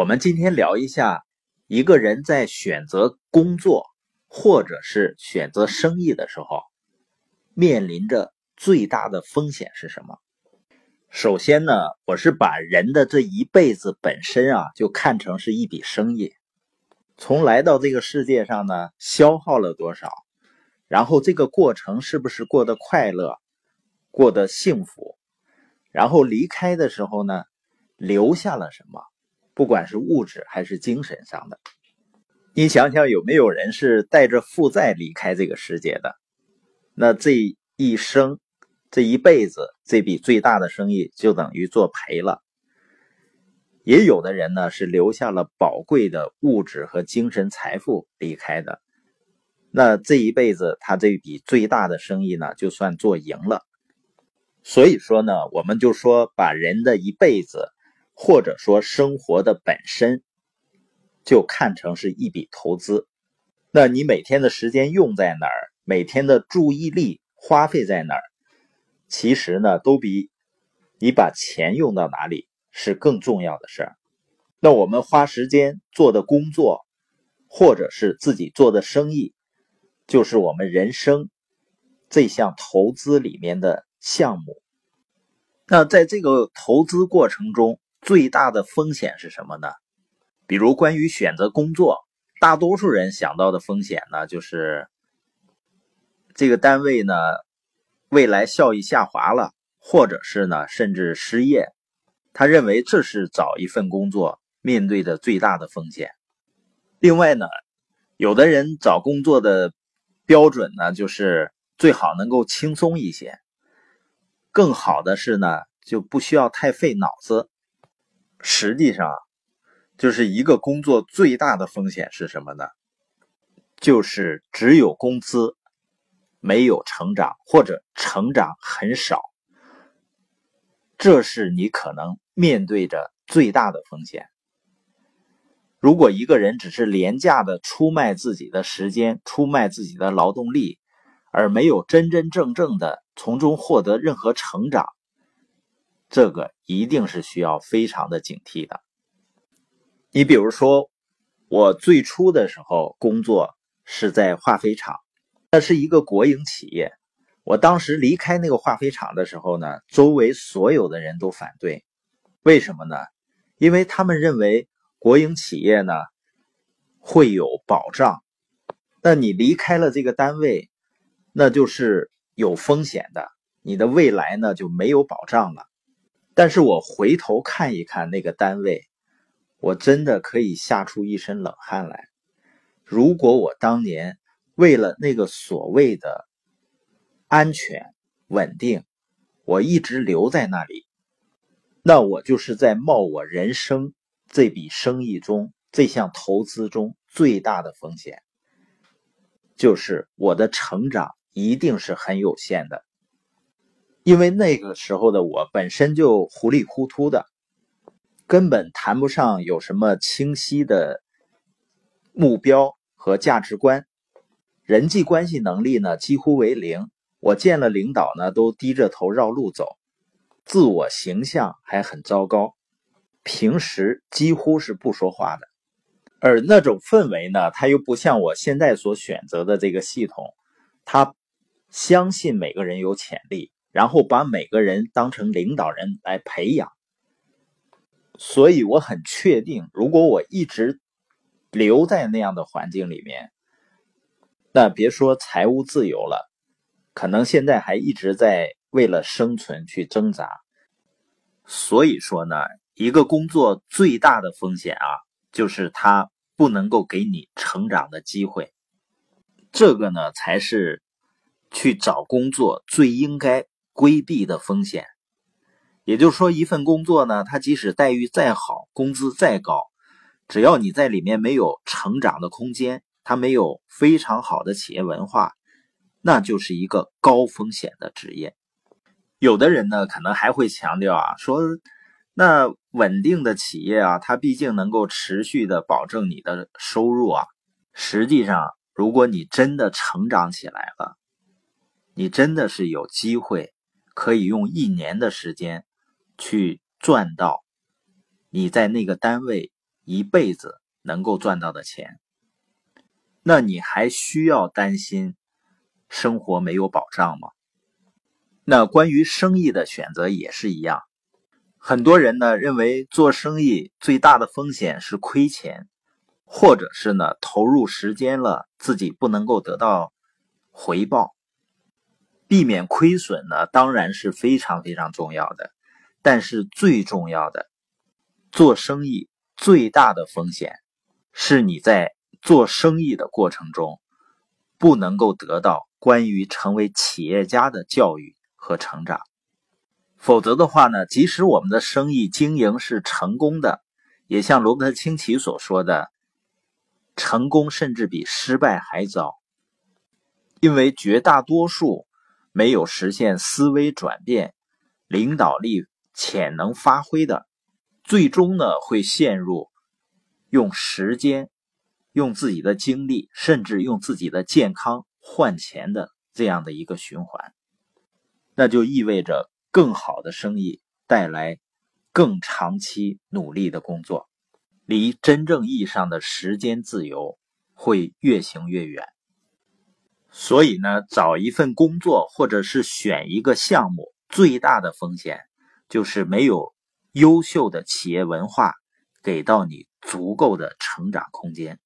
我们今天聊一下，一个人在选择工作或者是选择生意的时候，面临着最大的风险是什么？首先呢，我是把人的这一辈子本身啊，就看成是一笔生意。从来到这个世界上呢，消耗了多少，然后这个过程是不是过得快乐，过得幸福，然后离开的时候呢，留下了什么？不管是物质还是精神上的，你想想有没有人是带着负债离开这个世界的？那这一生、这一辈子，这笔最大的生意就等于做赔了。也有的人呢是留下了宝贵的物质和精神财富离开的，那这一辈子他这笔最大的生意呢就算做赢了。所以说呢，我们就说把人的一辈子。或者说生活的本身就看成是一笔投资，那你每天的时间用在哪儿，每天的注意力花费在哪儿，其实呢都比你把钱用到哪里是更重要的事儿。那我们花时间做的工作，或者是自己做的生意，就是我们人生这项投资里面的项目。那在这个投资过程中，最大的风险是什么呢？比如关于选择工作，大多数人想到的风险呢，就是这个单位呢未来效益下滑了，或者是呢甚至失业。他认为这是找一份工作面对的最大的风险。另外呢，有的人找工作的标准呢，就是最好能够轻松一些，更好的是呢就不需要太费脑子。实际上，就是一个工作最大的风险是什么呢？就是只有工资，没有成长，或者成长很少。这是你可能面对着最大的风险。如果一个人只是廉价的出卖自己的时间，出卖自己的劳动力，而没有真真正正的从中获得任何成长。这个一定是需要非常的警惕的。你比如说，我最初的时候工作是在化肥厂，那是一个国营企业。我当时离开那个化肥厂的时候呢，周围所有的人都反对。为什么呢？因为他们认为国营企业呢会有保障，那你离开了这个单位，那就是有风险的，你的未来呢就没有保障了。但是我回头看一看那个单位，我真的可以吓出一身冷汗来。如果我当年为了那个所谓的安全稳定，我一直留在那里，那我就是在冒我人生这笔生意中这项投资中最大的风险，就是我的成长一定是很有限的。因为那个时候的我本身就糊里糊涂的，根本谈不上有什么清晰的目标和价值观，人际关系能力呢几乎为零。我见了领导呢都低着头绕路走，自我形象还很糟糕，平时几乎是不说话的。而那种氛围呢，它又不像我现在所选择的这个系统，他相信每个人有潜力。然后把每个人当成领导人来培养，所以我很确定，如果我一直留在那样的环境里面，那别说财务自由了，可能现在还一直在为了生存去挣扎。所以说呢，一个工作最大的风险啊，就是它不能够给你成长的机会，这个呢才是去找工作最应该。规避的风险，也就是说，一份工作呢，它即使待遇再好，工资再高，只要你在里面没有成长的空间，它没有非常好的企业文化，那就是一个高风险的职业。有的人呢，可能还会强调啊，说那稳定的企业啊，它毕竟能够持续的保证你的收入啊。实际上，如果你真的成长起来了，你真的是有机会。可以用一年的时间去赚到你在那个单位一辈子能够赚到的钱，那你还需要担心生活没有保障吗？那关于生意的选择也是一样，很多人呢认为做生意最大的风险是亏钱，或者是呢投入时间了自己不能够得到回报。避免亏损呢，当然是非常非常重要的。但是最重要的，做生意最大的风险，是你在做生意的过程中，不能够得到关于成为企业家的教育和成长。否则的话呢，即使我们的生意经营是成功的，也像罗伯特清崎所说的，成功甚至比失败还糟，因为绝大多数。没有实现思维转变、领导力潜能发挥的，最终呢会陷入用时间、用自己的精力，甚至用自己的健康换钱的这样的一个循环。那就意味着更好的生意带来更长期努力的工作，离真正意义上的时间自由会越行越远。所以呢，找一份工作或者是选一个项目，最大的风险就是没有优秀的企业文化给到你足够的成长空间。